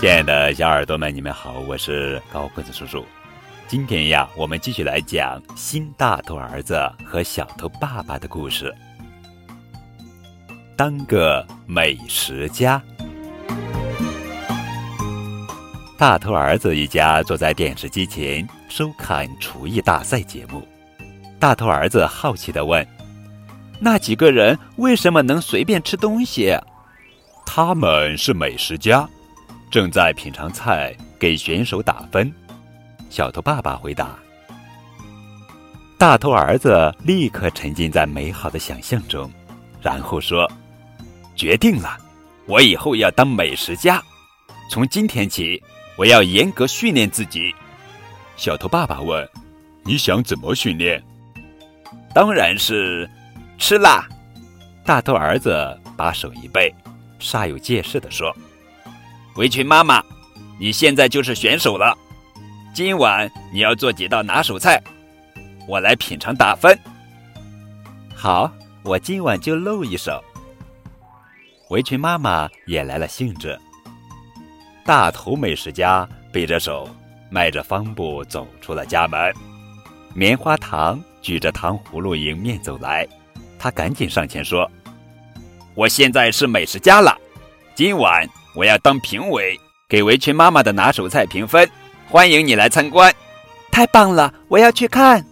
亲爱的小耳朵们，你们好，我是高个子叔叔。今天呀，我们继续来讲新大头儿子和小头爸爸的故事。当个美食家。大头儿子一家坐在电视机前收看厨艺大赛节目。大头儿子好奇地问：“那几个人为什么能随便吃东西？”他们是美食家。正在品尝菜，给选手打分。小头爸爸回答。大头儿子立刻沉浸在美好的想象中，然后说：“决定了，我以后要当美食家。从今天起，我要严格训练自己。”小头爸爸问：“你想怎么训练？”当然是吃辣。大头儿子把手一背，煞有介事地说。围裙妈妈，你现在就是选手了。今晚你要做几道拿手菜，我来品尝打分。好，我今晚就露一手。围裙妈妈也来了兴致。大头美食家背着手，迈着方步走出了家门。棉花糖举着糖葫芦迎面走来，他赶紧上前说：“我现在是美食家了，今晚。”我要当评委，给围裙妈妈的拿手菜评分。欢迎你来参观，太棒了！我要去看。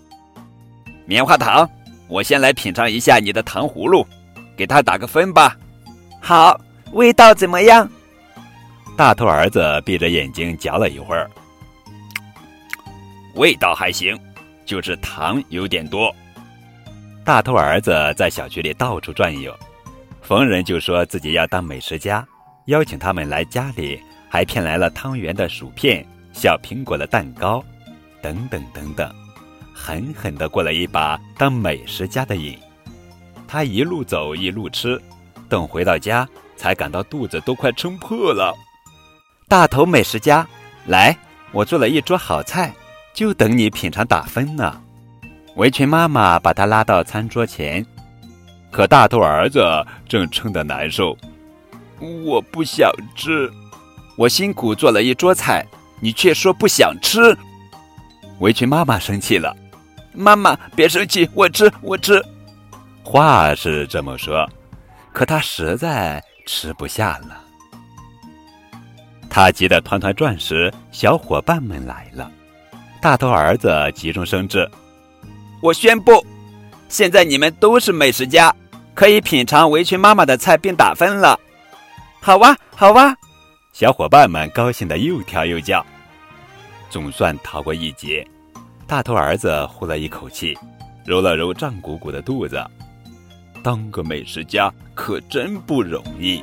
棉花糖，我先来品尝一下你的糖葫芦，给他打个分吧。好，味道怎么样？大头儿子闭着眼睛嚼了一会儿，味道还行，就是糖有点多。大头儿子在小区里到处转悠，逢人就说自己要当美食家。邀请他们来家里，还骗来了汤圆的薯片、小苹果的蛋糕，等等等等，狠狠地过了一把当美食家的瘾。他一路走一路吃，等回到家才感到肚子都快撑破了。大头美食家，来，我做了一桌好菜，就等你品尝打分呢。围裙妈妈把他拉到餐桌前，可大头儿子正撑得难受。我不想吃，我辛苦做了一桌菜，你却说不想吃。围裙妈妈生气了，妈妈别生气，我吃我吃。话是这么说，可他实在吃不下了。他急得团团转时，小伙伴们来了。大头儿子急中生智，我宣布，现在你们都是美食家，可以品尝围裙妈妈的菜并打分了。好哇，好哇！小伙伴们高兴的又跳又叫，总算逃过一劫。大头儿子呼了一口气，揉了揉胀鼓鼓的肚子。当个美食家可真不容易。